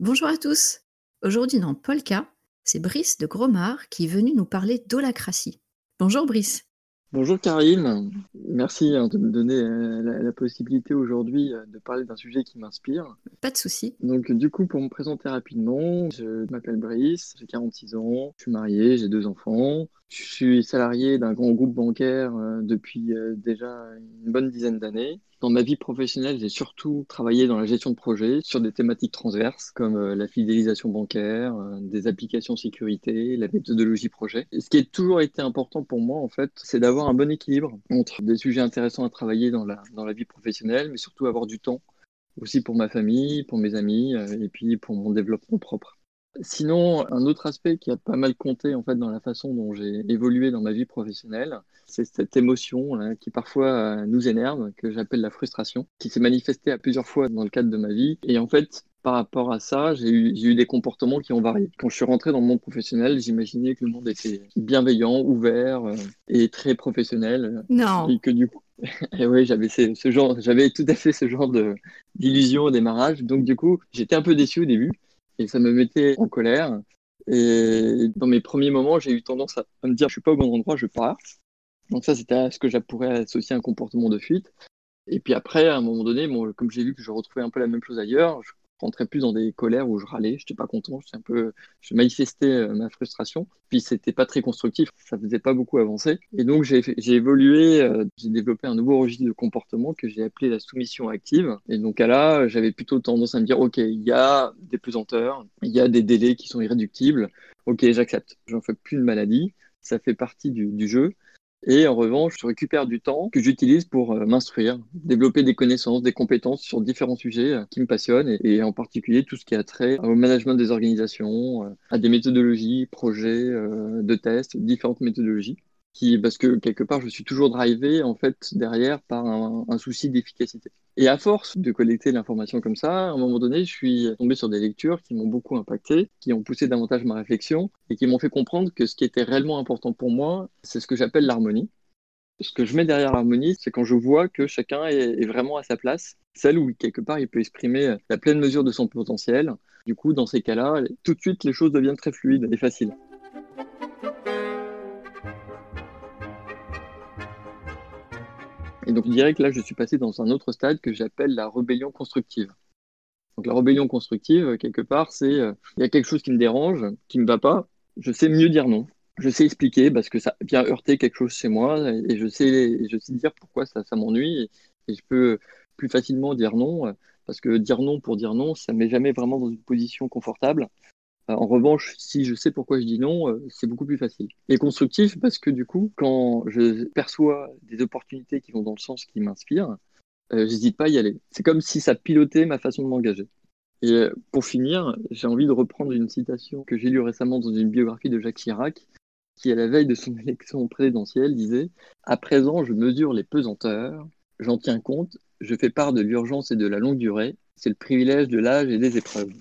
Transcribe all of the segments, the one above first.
Bonjour à tous. Aujourd'hui dans Polka, c'est Brice de Gromard qui est venu nous parler d'holacratie. Bonjour Brice. Bonjour Karine, merci hein, de me donner euh, la, possibilité aujourd'hui euh, de parler d'un sujet qui m'inspire. Pas de souci. Donc du coup, pour me présenter rapidement, je m'appelle Brice, j'ai 46 ans, je suis marié, j'ai deux enfants, je suis salarié d'un grand groupe bancaire euh, depuis déjà une bonne dizaine d'années. Dans ma vie professionnelle, j'ai surtout travaillé dans la gestion de projets sur des thématiques transverses comme la fidélisation bancaire, des applications sécurité, la méthodologie projet. ce qui a toujours été important pour moi, en fait, c'est d'avoir un bon équilibre entre des sujets intéressants à travailler dans la, dans la vie professionnelle, mais surtout avoir du temps aussi pour ma famille, pour mes amis euh, et puis pour mon développement propre. Sinon, un autre aspect qui a pas mal compté en fait dans la façon dont j'ai évolué dans ma vie professionnelle, c'est cette émotion qui parfois euh, nous énerve, que j'appelle la frustration, qui s'est manifestée à plusieurs fois dans le cadre de ma vie. Et en fait, par rapport à ça, j'ai eu, eu, des comportements qui ont varié. Quand je suis rentré dans le monde professionnel, j'imaginais que le monde était bienveillant, ouvert euh, et très professionnel. Non. Et que du coup, et oui, j'avais ce, genre, j'avais tout à fait ce genre de d'illusion au démarrage. Donc du coup, j'étais un peu déçu au début et ça me mettait en colère. Et dans mes premiers moments, j'ai eu tendance à, me dire je suis pas au bon endroit, je pars. Donc ça, c'était ce que je pourrais associer à un comportement de fuite. Et puis après, à un moment donné, bon, comme j'ai vu que je retrouvais un peu la même chose ailleurs, je rentrais plus dans des colères où je râlais, je n'étais pas content, un peu, je manifestais euh, ma frustration. Puis c'était pas très constructif, ça faisait pas beaucoup avancer. Et donc j'ai évolué, euh, j'ai développé un nouveau registre de comportement que j'ai appelé la soumission active. Et donc à là, j'avais plutôt tendance à me dire, ok, il y a des pesanteurs, il y a des délais qui sont irréductibles. Ok, j'accepte, j'en fais plus de maladie, ça fait partie du jeu. Et en revanche, je récupère du temps que j'utilise pour euh, m'instruire, développer des connaissances, des compétences sur différents sujets euh, qui me passionnent, et, en particulier tout ce qui a trait au management des organisations, euh, à des méthodologies, projets de tests, différentes méthodologies parce que quelque part, je suis toujours drivé en fait derrière par un, souci d'efficacité. Et à force de collecter l'information comme ça, à un moment donné, je suis tombé sur des lectures qui m'ont beaucoup impacté, qui ont poussé davantage ma réflexion et qui m'ont fait comprendre que ce qui était réellement important pour moi, c'est ce que j'appelle l'harmonie. Ce que je mets derrière l'harmonie, c'est quand je vois que chacun est, vraiment à sa place, celle où quelque part il peut exprimer la pleine mesure de son potentiel. Du coup, dans ces cas-là, tout de suite, les choses deviennent très fluides et faciles. Et donc, que là, je suis passé dans un autre stade que j'appelle la rébellion constructive. Donc, la rébellion constructive, quelque part, c'est euh, il y a quelque chose qui me dérange, qui me va pas, je sais mieux dire non. Je sais expliquer parce que ça vient heurter quelque chose chez moi et je sais, je sais dire pourquoi ça, m'ennuie et, je peux plus facilement dire non parce que dire non pour dire non, ça ne met jamais vraiment dans une position confortable. Euh, en revanche, si je sais pourquoi je dis non, euh, c'est beaucoup plus facile. Et constructif parce que du coup, quand je perçois des opportunités qui vont dans le sens qui m'inspire, euh, j'hésite pas à y aller. C'est comme si ça pilotait ma façon de m'engager. Et pour finir, j'ai envie de reprendre une citation que j'ai lue récemment dans une biographie de Jacques Chirac, qui à la veille de son élection présidentielle disait À présent, je mesure les pesanteurs, j'en tiens compte, je fais part de l'urgence et de la longue durée, c'est le privilège de l'âge et des épreuves.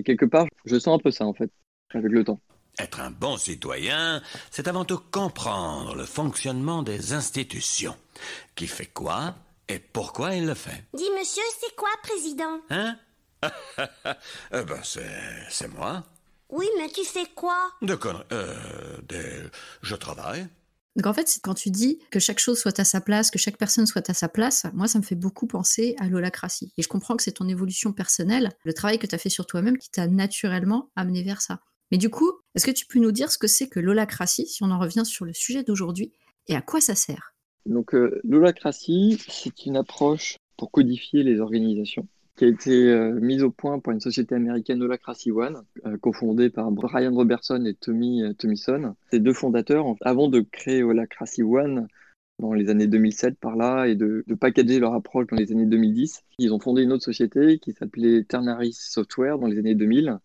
Et quelque part, je sens un peu ça, en fait, avec le temps. Être un bon citoyen, c'est avant tout comprendre le fonctionnement des institutions. Qui fait quoi et pourquoi il le fait. Dis monsieur, c'est quoi, président? Hein? Eh ben, c'est moi. Oui, mais tu fais quoi? De conneries. Euh, Je travaille. Donc en fait, quand tu dis que chaque chose soit à sa place, que chaque personne soit à sa place, moi, ça me fait beaucoup penser à l'holacratie. Et je comprends que c'est ton évolution personnelle, le travail que tu as fait sur toi-même qui t'a naturellement amené vers ça. Mais du coup, est-ce que tu peux nous dire ce que c'est que l'holacratie, si on en revient sur le sujet d'aujourd'hui, et à quoi ça sert? Donc euh, l'holacratie, c'est une approche pour codifier les organisations qui a été euh, mise au point par une société américaine Holacracy One, euh, cofondée par Brian Robertson et Tommy euh, Thomison. Ces deux fondateurs, avant de créer Holacracy One dans les années 2007 par là et de, packager leur approche dans les années 2010, ils ont fondé une autre société qui s'appelait Ternaris Software dans les années 2000,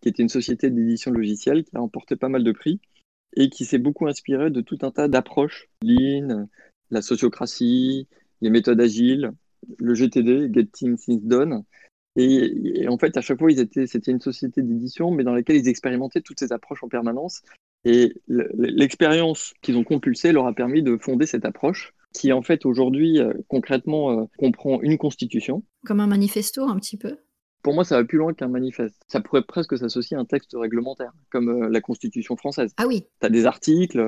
qui était une société d'édition logicielle qui a remporté pas mal de prix et qui s'est beaucoup inspirée de tout un tas d'approches, Lean, la sociocratie, les méthodes agiles, le GTD, Getting Things Done. Et, en fait, à chaque fois, ils étaient, c'était une société d'édition, mais dans laquelle ils expérimentaient toutes ces approches en permanence. Et l'expérience qu'ils ont compulsée leur a permis de fonder cette approche qui en fait aujourd'hui euh, concrètement euh, comprend une constitution. Comme un manifesto un petit peu pour moi, ça va plus loin qu'un manifeste. Ça pourrait presque s'associer à un texte réglementaire, comme euh, la Constitution française. Ah oui. Tu as des articles,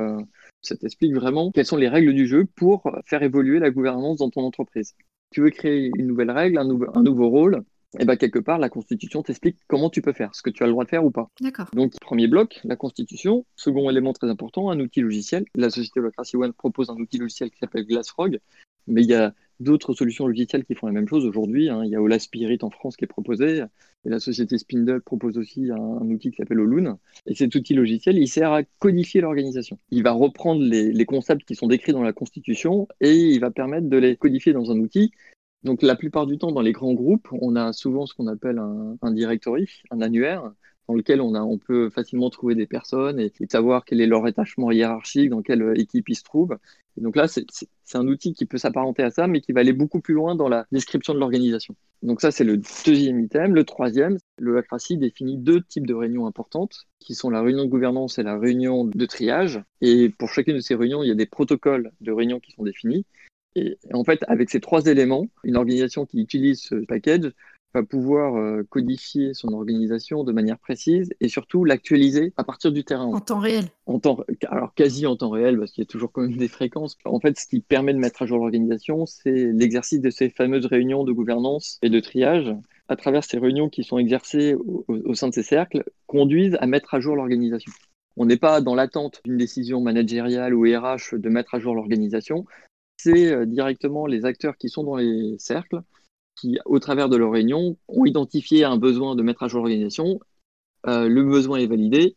ça t'explique vraiment quelles sont les règles du jeu pour faire évoluer la gouvernance dans ton entreprise. Tu veux créer une nouvelle règle, un, nouveau, un nouveau rôle, et eh bien quelque part, la Constitution t'explique comment tu peux faire, ce que tu as le droit de faire ou pas. D'accord. Donc, premier bloc, la Constitution. Second élément très important, un outil logiciel. La société Holacracy One propose un outil logiciel qui s'appelle Glassfrog, mais il y a d'autres solutions logicielles qui font la même chose aujourd'hui. Hein. Il y a Ola Spirit en France qui est proposé, et la société Spindle propose aussi un, outil qui s'appelle Oloon. Et cet outil logiciel, il sert à codifier l'organisation. Il va reprendre les, les concepts qui sont décrits dans la Constitution et il va permettre de les codifier dans un outil donc la plupart du temps, dans les grands groupes, on a souvent ce qu'on appelle un, directory, un annuaire, dans lequel on, peut facilement trouver des personnes et, savoir quel est leur attachement hiérarchique, dans quelle équipe ils se trouvent. Et donc là, c'est un outil qui peut s'apparenter à ça, mais qui va aller beaucoup plus loin dans la description de l'organisation. Donc ça, c'est le deuxième item. Le troisième, le HACRACI définit deux types de réunions importantes, qui sont la réunion de gouvernance et la réunion de triage. Et pour chacune de ces réunions, il y a des protocoles de réunion qui sont définis. Et en fait, avec ces trois éléments, une organisation qui utilise ce package va pouvoir euh, codifier son organisation de manière précise et surtout l'actualiser à partir du terrain. En temps réel. En temps, alors quasi en temps réel, parce qu'il y a toujours quand même des fréquences. En fait, ce qui permet de mettre à jour l'organisation, c'est l'exercice de ces fameuses réunions de gouvernance et de triage. À travers ces réunions qui sont exercées au, au sein de ces cercles, conduisent à mettre à jour l'organisation. On n'est pas dans l'attente d'une décision managériale ou RH de mettre à jour l'organisation c'est euh, directement les acteurs qui sont dans les cercles qui, au travers de leur réunion, ont identifié un besoin de mettre à jour l'organisation. Euh, le besoin est validé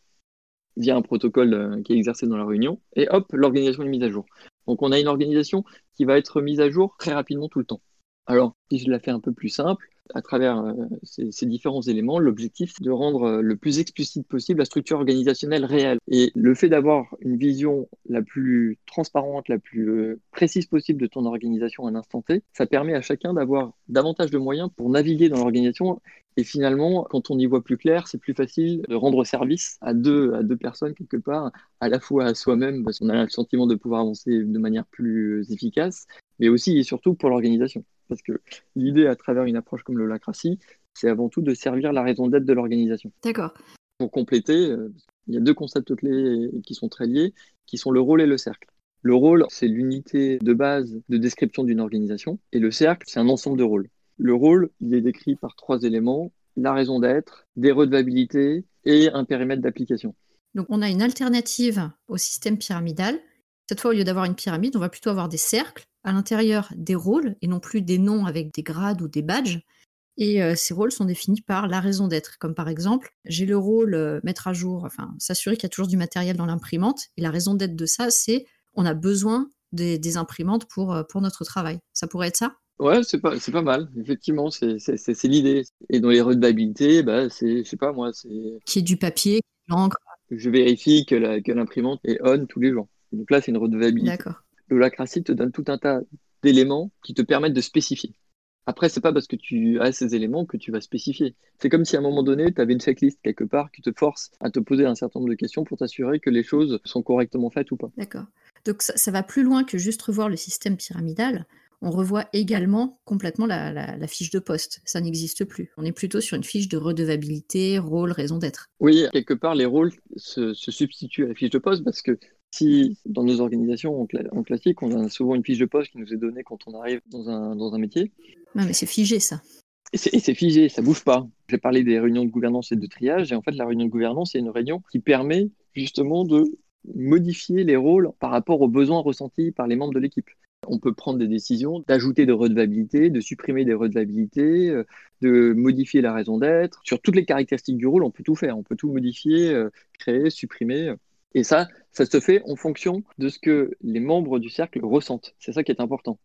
via un protocole euh, qui est exercé dans la réunion, et hop, l'organisation est mise à jour. Donc on a une organisation qui va être mise à jour très rapidement tout le temps. Alors, si je la fais un peu plus simple, à travers euh, ces, différents éléments, l'objectif c'est de rendre euh, le plus explicite possible la structure organisationnelle réelle. Et le fait d'avoir une vision la plus transparente, la plus euh, précise possible de ton organisation à un instant T, ça permet à chacun d'avoir davantage de moyens pour naviguer dans l'organisation. Et finalement, quand on y voit plus clair, c'est plus facile de rendre service à deux, à deux personnes quelque part, à la fois à soi-même, parce qu'on a le sentiment de pouvoir avancer de manière plus efficace, mais aussi et surtout pour l'organisation. Parce que l'idée à travers une approche comme le lacratie, c'est avant tout de servir la raison d'être de l'organisation. D'accord. Pour compléter, euh, il y a deux concepts clés qui sont très liés, qui sont le rôle et le cercle. Le rôle, c'est l'unité de base de description d'une organisation, et le cercle, c'est un ensemble de rôles. Le rôle, il est décrit par trois éléments, la raison d'être, des redevabilités et un périmètre d'application. Donc on a une alternative au système pyramidal. Cette fois, au lieu d'avoir une pyramide, on va plutôt avoir des cercles à l'intérieur des rôles et non plus des noms avec des grades ou des badges. Et euh, ces rôles sont définis par la raison d'être. Comme par exemple, j'ai le rôle euh, mettre à jour, enfin s'assurer qu'il y a toujours du matériel dans l'imprimante. Et la raison d'être de ça, c'est on a besoin des, imprimantes pour, euh, pour notre travail. Ça pourrait être ça? Ouais, c'est pas, c'est pas mal. Effectivement, c'est, l'idée. Et dans les redevabilités, bah, c'est, je sais pas moi, c'est. Qui est du papier, l'encre. Je vérifie que l'imprimante est on tous les jours. Donc là, c'est une redevabilité. D'accord l'holacratie te donne tout un tas d'éléments qui te permettent de spécifier. Après, c'est pas parce que tu as ces éléments que tu vas spécifier. C'est comme si à un moment donné, tu avais une checklist quelque part qui te force à te poser un certain nombre de questions pour t'assurer que les choses sont correctement faites ou pas. D'accord. Donc ça, va plus loin que juste revoir le système pyramidal. On revoit également complètement la, fiche de poste. Ça n'existe plus. On est plutôt sur une fiche de redevabilité, rôle, raison d'être. Oui, quelque part, les rôles se, se substituent à la fiche de poste parce que si dans nos organisations en, classique, on a souvent une fiche de poste qui nous est donnée quand on arrive dans un, dans un métier. Non, mais c'est figé ça. Et c'est figé, ça bouge pas. J'ai parlé des réunions de gouvernance et de triage, et en fait, la réunion de gouvernance, c'est une réunion qui permet justement de modifier les rôles par rapport aux besoins ressentis par les membres de l'équipe. On peut prendre des décisions d'ajouter des redevabilités, de supprimer des redevabilités, euh, de modifier la raison d'être. Sur toutes les caractéristiques du rôle, on peut tout faire. On peut tout modifier, euh, créer, supprimer. Et ça, ça se fait en fonction de ce que les membres du cercle ressentent. C'est ça qui est important.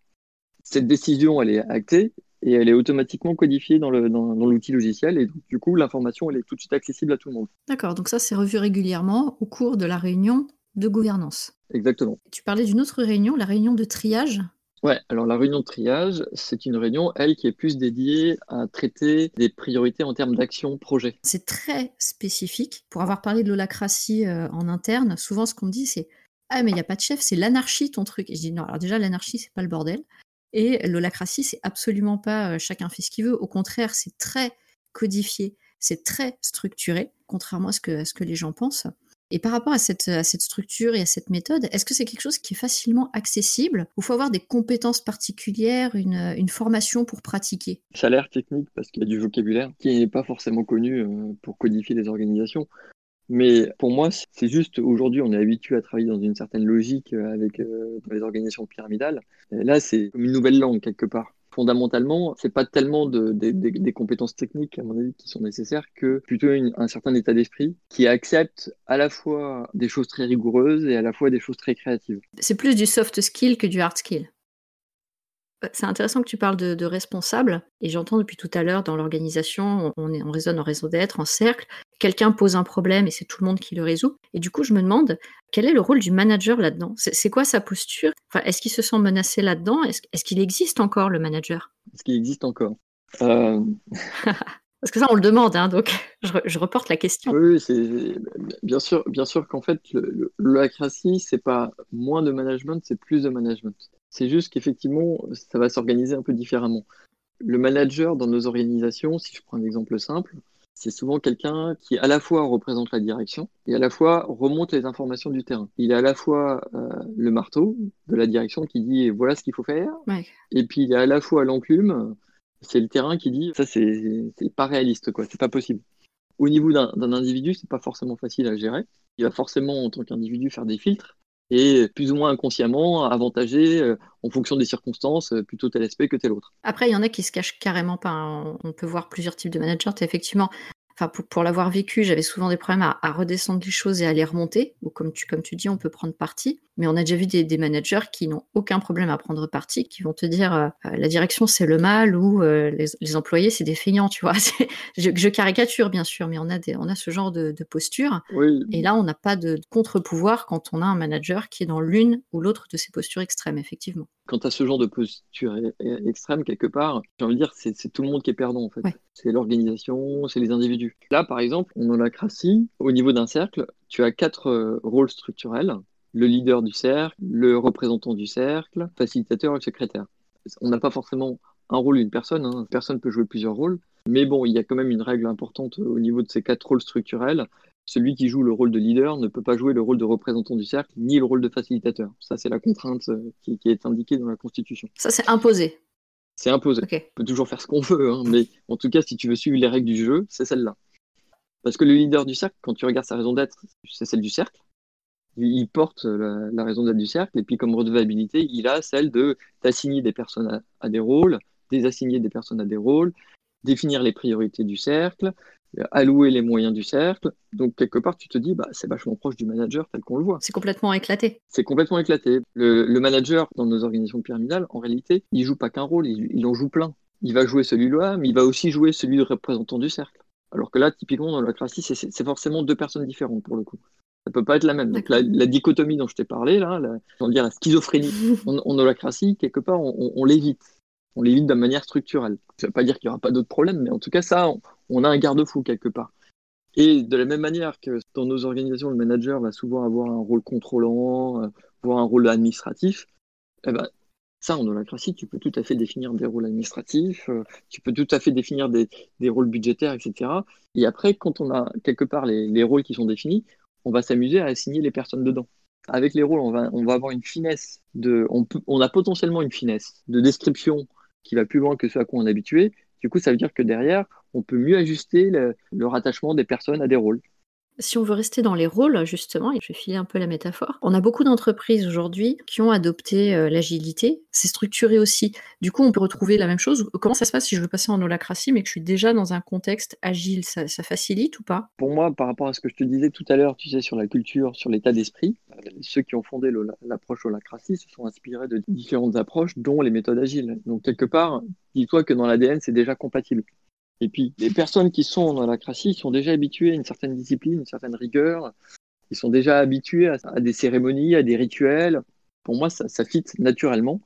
Cette décision, elle est actée et elle est automatiquement codifiée dans l'outil dans, logiciel et du coup, l'information, elle est tout de suite accessible à tout le monde. D'accord, donc ça, c'est revu régulièrement au cours de la réunion de gouvernance. Exactement. Tu parlais d'une autre réunion, la réunion de triage. Ouais, alors la réunion de triage, c'est une réunion, elle, qui est plus dédiée à traiter des priorités en termes d'action projet. C'est très spécifique. Pour avoir parlé de l'holacratie euh, en interne, souvent ce qu'on dit, c'est Ah, mais il n'y a pas de chef, c'est l'anarchie ton truc. Et je dis Non, alors déjà, l'anarchie, c'est pas le bordel. Et l'holacratie, c'est absolument pas euh, chacun fait ce qu'il veut. Au contraire, c'est très codifié, c'est très structuré, contrairement à ce que les gens pensent. Et par rapport à cette, à cette structure et à cette méthode, est-ce que c'est quelque chose qui est facilement accessible ou faut avoir des compétences particulières, une, une formation pour pratiquer? Ça a l'air technique parce qu'il y a du vocabulaire qui n'est pas forcément connu euh, pour codifier les organisations. Mais pour moi, c'est juste aujourd'hui, on est habitué à travailler dans une certaine logique euh, avec euh, les organisations pyramidales. Là, c'est comme une nouvelle langue quelque part fondamentalement, c'est pas tellement de, des compétences techniques, à mon avis, qui sont nécessaires, que plutôt un certain état d'esprit qui accepte à la fois des choses très rigoureuses et à la fois des choses très créatives. C'est plus du soft skill que du hard skill. C'est intéressant que tu parles de, responsable, et j'entends depuis tout à l'heure dans l'organisation, on, on raisonne en réseau d'être, en cercle, quelqu'un pose un problème et c'est tout le monde qui le résout. Et du coup, je me demande, quel est le rôle du manager là-dedans? C'est quoi sa posture? Enfin, Est-ce qu'il se sent menacé là-dedans? Est-ce qu'il existe encore le manager? Est-ce qu'il existe encore? Euh, Parce que ça, on le demande, hein, donc je, reporte la question. Oui, c'est bien sûr, bien sûr qu'en fait, l'holacratie, c'est pas moins de management, c'est plus de management. C'est juste qu'effectivement, ça va s'organiser un peu différemment. Le manager dans nos organisations, si je prends un exemple simple, c'est souvent quelqu'un qui à la fois représente la direction et à la fois remonte les informations du terrain. Il est à la fois euh, le marteau de la direction qui dit voilà ce qu'il faut faire, et puis il est à la fois l'enclume, c'est le terrain qui dit ça c'est pas réaliste quoi, c'est pas possible. Au niveau d'un individu, c'est pas forcément facile à gérer. Il va forcément en tant qu'individu faire des filtres et plus ou moins inconsciemment avantager euh, en fonction des circonstances euh, plutôt tel aspect que tel autre. Après, il y en a qui se cachent carrément pas. Hein. On peut voir plusieurs types de managers. effectivement pour, l'avoir vécu, j'avais souvent des problèmes à, redescendre les choses et à les remonter. Ou comme tu, comme tu dis, on peut prendre parti. Mais on a déjà vu des, managers qui n'ont aucun problème à prendre parti, qui vont te dire euh, la direction c'est le mal ou les, employés c'est des feignants, tu vois. je, caricature bien sûr, mais on a, des, on a ce genre de, posture. Et là, on n'a pas de contre-pouvoir quand on a un manager qui est dans l'une ou l'autre de ces postures extrêmes, effectivement quand à ce genre de posture extrême, quelque part, j'ai envie de dire, c'est tout le monde qui est perdant, en fait. C'est l'organisation, c'est les individus. Là, par exemple, en holacratie, au niveau d'un cercle, tu as quatre euh, rôles structurels. Le leader du cercle, le représentant du cercle, facilitateur et le secrétaire. On n'a pas forcément un rôle, une personne. Hein. Personne peut jouer plusieurs rôles. Mais bon, il y a quand même une règle importante au niveau de ces quatre rôles structurels celui qui joue le rôle de leader ne peut pas jouer le rôle de représentant du cercle ni le rôle de facilitateur. Ça, c'est la contrainte euh, qui, est indiquée dans la Constitution. Ça, c'est imposé. C'est imposé. On peut toujours faire ce qu'on veut, hein, mais en tout cas, si tu veux suivre les règles du jeu, c'est celle-là. Parce que le leader du cercle, quand tu regardes sa raison d'être, c'est celle du cercle. Il porte la, raison d'être du cercle, et puis comme redevabilité, il a celle de d'assigner des personnes à des rôles, désassigner des personnes à des rôles, définir les priorités du cercle, allouer les moyens du cercle. Donc, quelque part, tu te dis, bah, c'est vachement proche du manager tel qu'on le voit. C'est complètement éclaté. C'est complètement éclaté. Le, manager, dans nos organisations pyramidales, en réalité, il joue pas qu'un rôle, il, en joue plein. Il va jouer celui-là, mais il va aussi jouer celui de représentant du cercle. Alors que là, typiquement, dans la classe, c'est forcément deux personnes différentes pour le coup. Ça peut pas être la même. Donc, la, dichotomie dont je t'ai parlé, là, la, dire la schizophrénie en, en holacratie, quelque part, on l'évite on l'évite de manière structurelle. Ça ne veut pas dire qu'il n'y aura pas d'autres problèmes, mais en tout cas, ça, on, a un garde-fou quelque part. Et de la même manière que dans nos organisations, le manager va souvent avoir un rôle contrôlant, euh, voire un rôle administratif, eh ben, ça, en holacratie, tu peux tout à fait définir des rôles administratifs, euh, tu peux tout à fait définir des, rôles budgétaires, etc. Et après, quand on a quelque part les, rôles qui sont définis, on va s'amuser à assigner les personnes dedans. Avec les rôles, on va, avoir une finesse de, on, on a potentiellement une finesse de description qui va plus loin que ce à quoi on est habitué. Du coup, ça veut dire que derrière, on peut mieux ajuster le rattachement des personnes à des rôles. Si on veut rester dans les rôles, justement, et je vais filer un peu la métaphore, on a beaucoup d'entreprises aujourd'hui qui ont adopté euh, l'agilité. C'est structuré aussi. Du coup, on peut retrouver la même chose. Comment ça se passe si je veux passer en holacratie, mais que je suis déjà dans un contexte agile? Ça, facilite ou pas? Pour moi, par rapport à ce que je te disais tout à l'heure, tu sais, sur la culture, sur l'état d'esprit, euh, ceux qui ont fondé l'approche holacratie se sont inspirés de différentes approches, dont les méthodes agiles. Donc, quelque part, dis-toi que dans l'ADN, c'est déjà compatible. Et puis, les personnes qui sont dans la crassie sont déjà habituées à une certaine discipline, une certaine rigueur. Ils sont déjà habitués à, des cérémonies, à des rituels. Pour moi, ça, ça fit naturellement.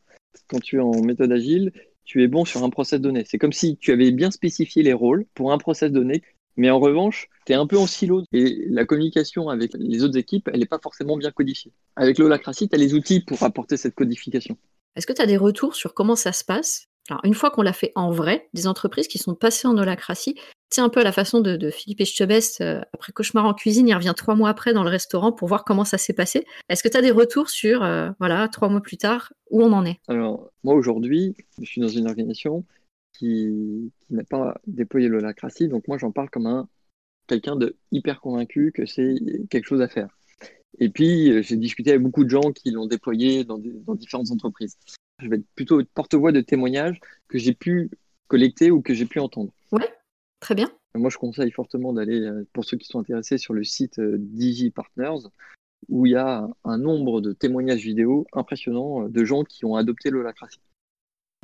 Quand tu es en méthode agile, tu es bon sur un process donné. C'est comme si tu avais bien spécifié les rôles pour un process donné Mais en revanche, tu es un peu en silo et la communication avec les autres équipes, elle n'est pas forcément bien codifiée. Avec l'holacratie, tu as les outils pour apporter cette codification. Est-ce que tu as des retours sur comment ça se passe? Alors, une fois qu'on l'a fait en vrai, des entreprises qui sont passées en holacratie, c'est un peu à la façon de, Philippe Etchebest, euh, après Cauchemar en cuisine, il revient trois mois après dans le restaurant pour voir comment ça s'est passé. Est-ce que tu as des retours sur, euh, voilà, trois mois plus tard, où on en est? Alors, moi aujourd'hui, je suis dans une organisation qui, n'a pas déployé l'holacratie, donc moi j'en parle comme un quelqu'un de hyper convaincu que c'est quelque chose à faire. Et puis, euh, j'ai discuté avec beaucoup de gens qui l'ont déployé dans, dans différentes entreprises. Je vais être plutôt porte-voix de témoignages que j'ai pu collecter ou que j'ai pu entendre. Ouais, très bien. Moi, je conseille fortement d'aller, euh, pour ceux qui sont intéressés, sur le site euh, DigiPartners, où il y a un nombre de témoignages vidéo impressionnants de gens qui ont adopté l'holacratie.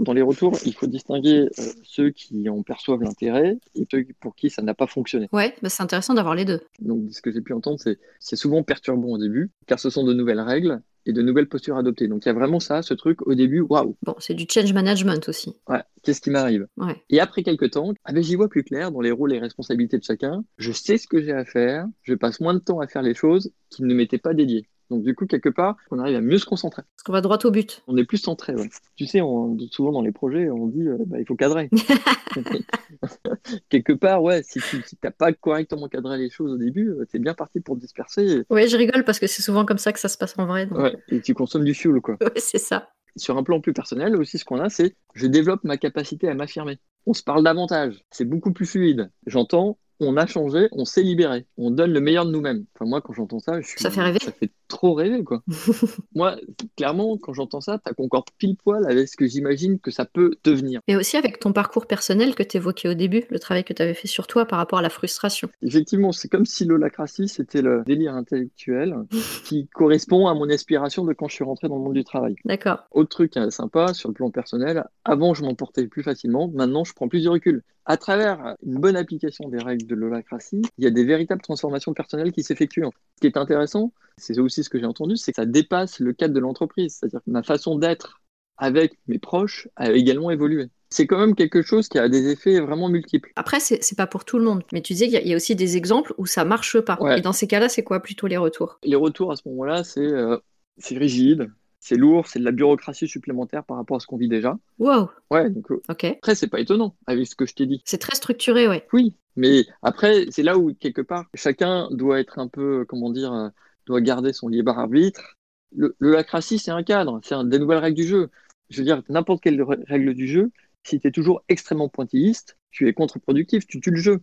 Dans les retours, il faut distinguer euh, ceux qui en perçoivent l'intérêt et ceux pour qui ça n'a pas fonctionné. Ouais, bah c'est intéressant d'avoir les deux. Donc, ce que j'ai pu entendre, c'est c'est souvent perturbant au début, car ce sont de nouvelles règles et de nouvelles postures adoptées. Donc, il y a vraiment ça, ce truc au début, waouh. Bon, c'est du change management aussi. Ouais, qu'est-ce qui m'arrive? Ouais. Et après quelques temps, ah ben, j'y vois plus clair dans les rôles et responsabilités de chacun. Je sais ce que j'ai à faire, je passe moins de temps à faire les choses qui ne m'étaient pas dédiées. Donc du coup, quelque part, on arrive à mieux se concentrer. Parce qu'on va droit au but. On est plus centré. Ouais. Tu sais, on, souvent dans les projets, on dit euh, bah, il faut cadrer. quelque part, ouais, si tu n'as pas correctement cadré les choses au début, euh, tu es bien parti pour te disperser. Oui, je rigole parce que c'est souvent comme ça que ça se passe en vrai. Ouais, et tu consommes du fuel, quoi. Ouais, c'est ça. Sur un plan plus personnel aussi, ce qu'on a, c'est je développe ma capacité à m'affirmer. On se parle davantage. C'est beaucoup plus fluide. J'entends on a changé, on s'est libéré, on donne le meilleur de nous-mêmes. Enfin, moi, quand j'entends ça, je suis... ça fait rêver. Ça fait trop rêver, quoi. moi, clairement, quand j'entends ça, ça concorde pile poil avec ce que j'imagine que ça peut devenir. Et aussi avec ton parcours personnel que tu évoquais au début, le travail que tu avais fait sur toi par rapport à la frustration. Effectivement, c'est comme si l'holacratie, c'était le délire intellectuel qui correspond à mon aspiration de quand je suis rentré dans le monde du travail. D'accord. Autre truc hein, sympa sur le plan personnel, avant, je m'emportais plus facilement, maintenant, je prends plus de recul à travers une bonne application des règles de l'holacratie, il y a des véritables transformations personnelles qui s'effectuent. Ce qui est intéressant, c'est aussi ce que j'ai entendu, c'est que ça dépasse le cadre de l'entreprise. C'est-à-dire que ma façon d'être avec mes proches a également évolué. C'est quand même quelque chose qui a des effets vraiment multiples. Après, c'est pas pour tout le monde. Mais tu disais qu'il y, a aussi des exemples où ça marche pas. Et dans ces cas-là, c'est quoi plutôt les retours? Les retours à ce moment-là, c'est euh, c'est rigide, c'est lourd, c'est de la bureaucratie supplémentaire par rapport à ce qu'on vit déjà. Wow. Ouais, donc euh, après, c'est pas étonnant avec ce que je t'ai dit. C'est très structuré, ouais. Oui, mais après, c'est là où, quelque part, chacun doit être un peu, comment dire, euh, doit garder son libre arbitre. Le, lacratie, c'est un cadre, c'est des nouvelles règles du jeu. Je veux dire, n'importe quelle règle du jeu, si tu es toujours extrêmement pointilliste, tu es contre-productif, tu tues le jeu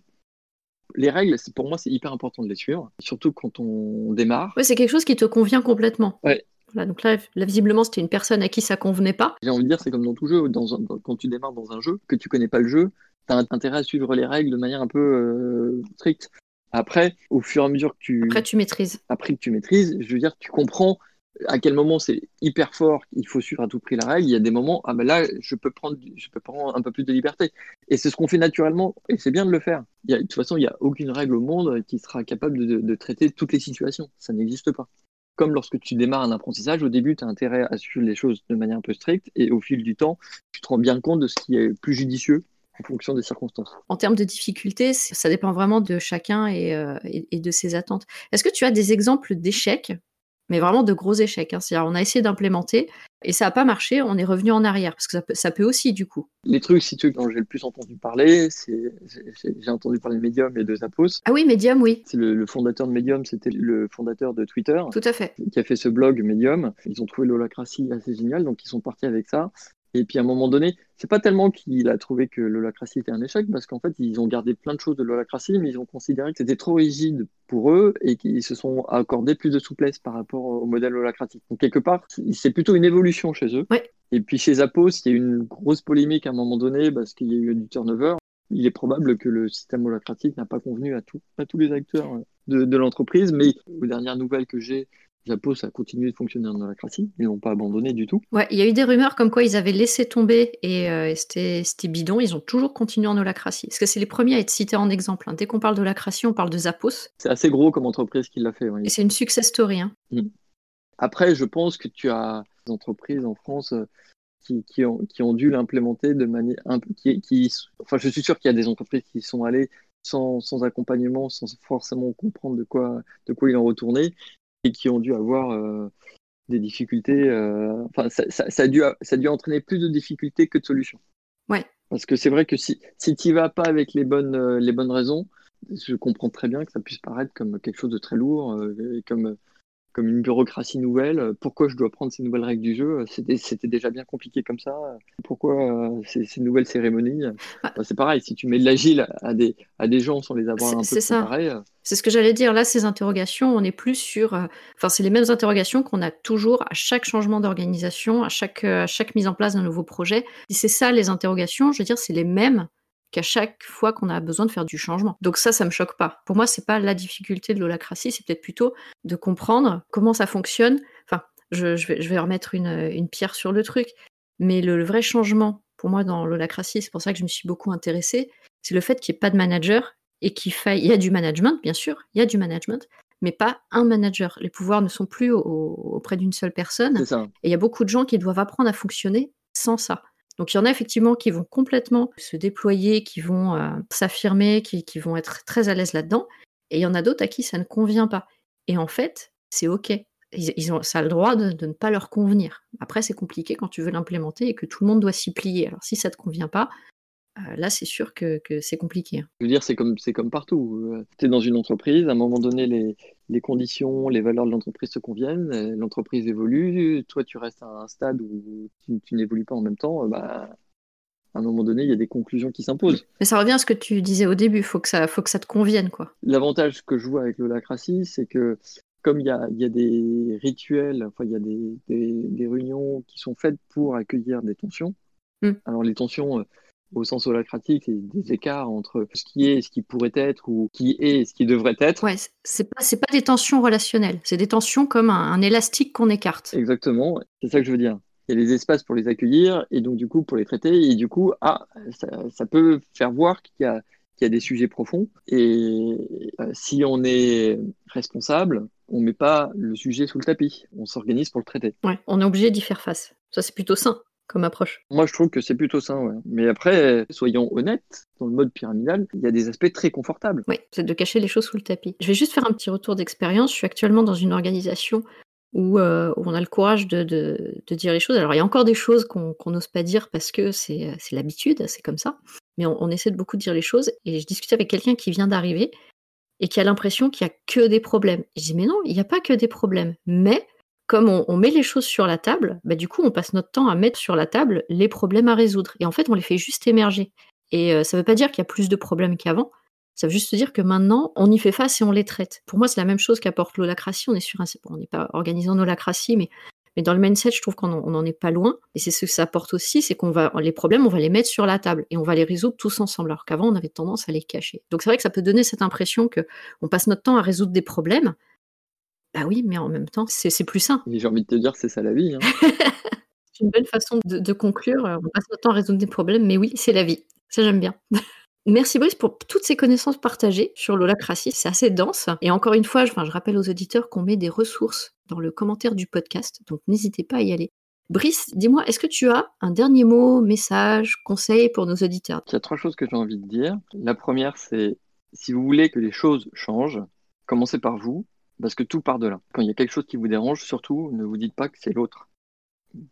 les règles, pour moi, c'est hyper important de les suivre, surtout quand on démarre. Oui, c'est quelque chose qui te convient complètement. Ouais, donc là, visiblement, c'était une personne à qui ça convenait pas. J'ai envie de dire, c'est comme dans tout jeu, quand tu démarres dans un jeu, que tu connais pas le jeu, tu as intérêt à suivre les règles de manière un peu euh, stricte. Après, au fur et à mesure que tu... Après, tu maîtrises. Après que tu maîtrises, je veux dire, tu comprends à quel moment c'est hyper fort, il faut suivre à tout prix la règle. Il y a des moments, ah ben là, je peux prendre, je peux prendre un peu plus de liberté. Et c'est ce qu'on fait naturellement, et c'est bien de le faire. Il y a, de toute façon, il n'y a aucune règle au monde qui sera capable de traiter toutes les situations. Ça n'existe pas comme lorsque tu démarres un apprentissage, au début, tu as intérêt à suivre les choses de manière un peu stricte et au fil du temps, tu te rends bien compte de ce qui est plus judicieux en fonction des circonstances. En termes de difficultés, ça dépend vraiment de chacun et, euh, et de ses attentes. Est-ce que tu as des exemples d'échecs mais vraiment de gros échecs. Hein? C'est-à-dire, on a essayé d'implémenter et ça n'a pas marché, on est revenu en arrière, parce que ça peut, aussi, du coup. Les trucs, si tu veux, dont j'ai le plus entendu parler, c'est j'ai entendu parler de Medium et de Zappos. Ah oui, Medium, oui. C'est le, fondateur de Medium, c'était le fondateur de Twitter. Tout à fait. Qui a fait ce blog Medium. Ils ont trouvé l'holacratie assez génial, donc ils sont partis avec ça. Et puis à un moment donné, c'est pas tellement qu'il a trouvé que l'holacratie était un échec, parce qu'en fait, ils ont gardé plein de choses de l'holacratie, mais ils ont considéré que c'était trop rigide pour eux et qu'ils se sont accordés plus de souplesse par rapport au modèle holacratique. Donc quelque part, c'est plutôt une évolution chez eux. Et puis chez Zappos, il y a eu une grosse polémique à un moment donné parce qu'il y a eu du turnover. Il est probable que le système holacratique n'a pas convenu à, tout, à tous les acteurs de, de l'entreprise, mais aux dernières nouvelles que j'ai, Zappos a continué de fonctionner en holacratie, ils n'ont pas abandonné du tout. Ouais, il y a eu des rumeurs comme quoi ils avaient laissé tomber et euh, c'était bidon, ils ont toujours continué en holacratie. Parce que c'est les premiers à être cités en exemple. Hein. Dès qu'on parle d'holacratie, on parle de Zappos. C'est assez gros comme entreprise qui l'a fait. Et c'est une success story. Hein. Mm. Après, je pense que tu as des entreprises en France euh, qui, qui, ont, qui ont, dû l'implémenter de manière qui, qui, enfin, je suis sûr qu'il y a des entreprises qui sont allées sans, sans, accompagnement, sans forcément comprendre de quoi, de quoi il en retournait, et qui ont dû avoir euh, des difficultés. Euh, enfin, ça, ça, ça, a dû, ça a dû entraîner plus de difficultés que de solutions. Ouais. Parce que c'est vrai que si, si tu n'y vas pas avec les bonnes, euh, les bonnes raisons, je comprends très bien que ça puisse paraître comme quelque chose de très lourd, euh, comme comme une bureaucratie nouvelle. Pourquoi je dois prendre ces nouvelles règles du jeu C'était déjà bien compliqué comme ça. Pourquoi euh, ces, ces, nouvelles cérémonies bah, C'est pareil, si tu mets de l'agile à des, à des gens sans les avoir un peu préparés. Euh, c'est ce que j'allais dire. Là, ces interrogations, on est plus sur. Euh, enfin, c'est les mêmes interrogations qu'on a toujours à chaque changement d'organisation, à chaque, à chaque mise en place d'un nouveau projet. Et c'est ça, les interrogations, je veux dire, c'est les mêmes qu'à chaque fois qu'on a besoin de faire du changement. Donc ça, ça me choque pas. Pour moi, c'est pas la difficulté de l'holacratie, c'est peut-être plutôt de comprendre comment ça fonctionne. Enfin, je, je, vais, je vais, remettre une, une, pierre sur le truc, mais le, le vrai changement, pour moi, dans l'holacratie, c'est pour ça que je me suis beaucoup intéressée, c'est le fait qu'il n'y ait pas de manager et qu'il faille... Il y a du management, bien sûr, il y a du management, mais pas un manager. Les pouvoirs ne sont plus au, auprès d'une seule personne. Et il y a beaucoup de gens qui doivent apprendre à fonctionner sans ça. Donc il y en a effectivement qui vont complètement se déployer, qui vont euh, s'affirmer, qui, vont être très à l'aise là-dedans. Et il y en a d'autres à qui ça ne convient pas. Et en fait, c'est OK. Ils, ont, ça a le droit de, de, ne pas leur convenir. Après, c'est compliqué quand tu veux l'implémenter et que tout le monde doit s'y plier. Alors si ça ne te convient pas, là, c'est sûr que, que c'est compliqué. Je veux dire, c'est comme, c'est comme partout. Tu es dans une entreprise, à un moment donné, les, les conditions, les valeurs de l'entreprise se conviennent, euh, l'entreprise évolue, toi, tu restes à un stade où tu, tu n'évolues pas en même temps, bah, à un moment donné, il y a des conclusions qui s'imposent. Mais ça revient à ce que tu disais au début, il faut, que ça, faut que ça te convienne. quoi. L'avantage que je vois avec l'holacratie, c'est que comme il y a, il y a des rituels, enfin, il y a des, des, des, réunions qui sont faites pour accueillir des tensions, mm. alors les tensions au sens holacratique, c'est des écarts entre ce qui est et ce qui pourrait être, ou qui est et ce qui devrait être. Ouais, c'est pas, c'est pas des tensions relationnelles, c'est des tensions comme un, un élastique qu'on écarte. Exactement, c'est ça que je veux dire. Il y a les espaces pour les accueillir et donc du coup pour les traiter, et du coup, ah, ça, ça peut faire voir qu'il y a, qu'il y a des sujets profonds, et euh, si on est responsable, on met pas le sujet sous le tapis, on s'organise pour le traiter. Ouais, on est obligé d'y faire face. Ça, c'est plutôt sain comme approche. Moi, je trouve que c'est plutôt ça. Ouais. Mais après, soyons honnêtes, dans le mode pyramidal, il y a des aspects très confortables. Oui, c'est de cacher les choses sous le tapis. Je vais juste faire un petit retour d'expérience. Je suis actuellement dans une organisation où, euh, où on a le courage de, de, de, dire les choses. Alors, il y a encore des choses qu'on qu n'ose pas dire parce que c'est l'habitude, c'est comme ça. Mais on, on, essaie de beaucoup dire les choses. Et je discutais avec quelqu'un qui vient d'arriver et qui a l'impression qu'il n'y a que des problèmes. Je dis, mais non, il n'y a pas que des problèmes. Mais comme on, met les choses sur la table, bah, du coup, on passe notre temps à mettre sur la table les problèmes à résoudre. Et en fait, on les fait juste émerger. Et euh, ça ne veut pas dire qu'il y a plus de problèmes qu'avant. Ça veut juste dire que maintenant, on y fait face et on les traite. Pour moi, c'est la même chose qu'apporte l'holacratie. On on n'est pas organisé en holacratie, mais, mais dans le mindset, je trouve qu'on n'en est pas loin. Et c'est ce que ça apporte aussi, c'est qu'on va, les problèmes, on va les mettre sur la table et on va les résoudre tous ensemble. Alors qu'avant, on avait tendance à les cacher. Donc c'est vrai que ça peut donner cette impression que on passe notre temps à résoudre des problèmes, bah oui, mais en même temps, c'est plus sain. J'ai envie de te dire, c'est ça la vie. Hein. c'est une belle façon de, de, conclure. On passe notre temps à résoudre des problèmes, mais oui, c'est la vie. Ça, j'aime bien. Merci Brice pour toutes ces connaissances partagées sur l'holacratie. C'est assez dense. Et encore une fois, je, enfin, je rappelle aux auditeurs qu'on met des ressources dans le commentaire du podcast, donc n'hésitez pas à y aller. Brice, dis-moi, est-ce que tu as un dernier mot, message, conseil pour nos auditeurs? Il y a trois choses que j'ai envie de dire. La première, c'est si vous voulez que les choses changent, commencez par vous, parce que tout part de là. Quand il y a quelque chose qui vous dérange, surtout, ne vous dites pas que c'est l'autre.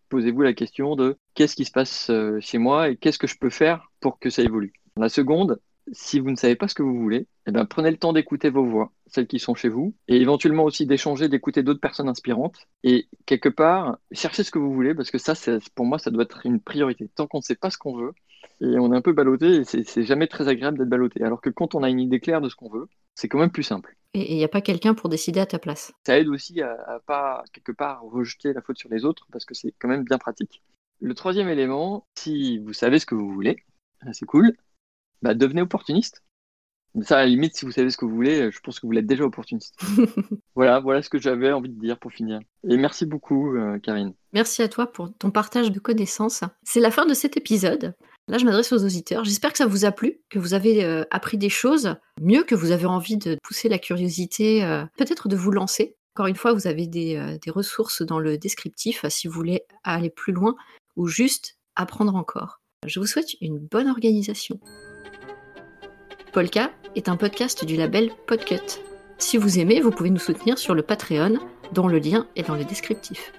Posez-vous la question de qu'est-ce qui se passe euh, chez moi et qu'est-ce que je peux faire pour que ça évolue. La seconde, si vous ne savez pas ce que vous voulez, eh bien, prenez le temps d'écouter vos voix, celles qui sont chez vous, et éventuellement aussi d'échanger, d'écouter d'autres personnes inspirantes. Et quelque part, cherchez ce que vous voulez, parce que ça, pour moi, ça doit être une priorité. Tant qu'on ne sait pas ce qu'on veut, et on est un peu ballotté, c'est jamais très agréable d'être ballotté. Alors que quand on a une idée claire de ce qu'on veut, c'est quand même plus simple. Et il n'y a pas quelqu'un pour décider à ta place. Ça aide aussi à, à pas, quelque part, rejeter la faute sur les autres, parce que c'est quand même bien pratique. Le troisième élément, si vous savez ce que vous voulez, c'est cool, bah, devenez opportuniste. Ça, à la limite, si vous savez ce que vous voulez, je pense que vous l'êtes déjà opportuniste. voilà, voilà ce que j'avais envie de dire pour finir. Et merci beaucoup, euh, Karine. Merci à toi pour ton partage de connaissances. C'est la fin de cet épisode. Là, je m'adresse aux auditeurs. J'espère que ça vous a plu, que vous avez euh, appris des choses, mieux que vous avez envie de pousser la curiosité, euh, peut-être de vous lancer. Encore une fois, vous avez des, euh, des ressources dans le descriptif si vous voulez aller plus loin ou juste apprendre encore. Je vous souhaite une bonne organisation. Polka est un podcast du label Podcut. Si vous aimez, vous pouvez nous soutenir sur le Patreon, dont le lien est dans le descriptif.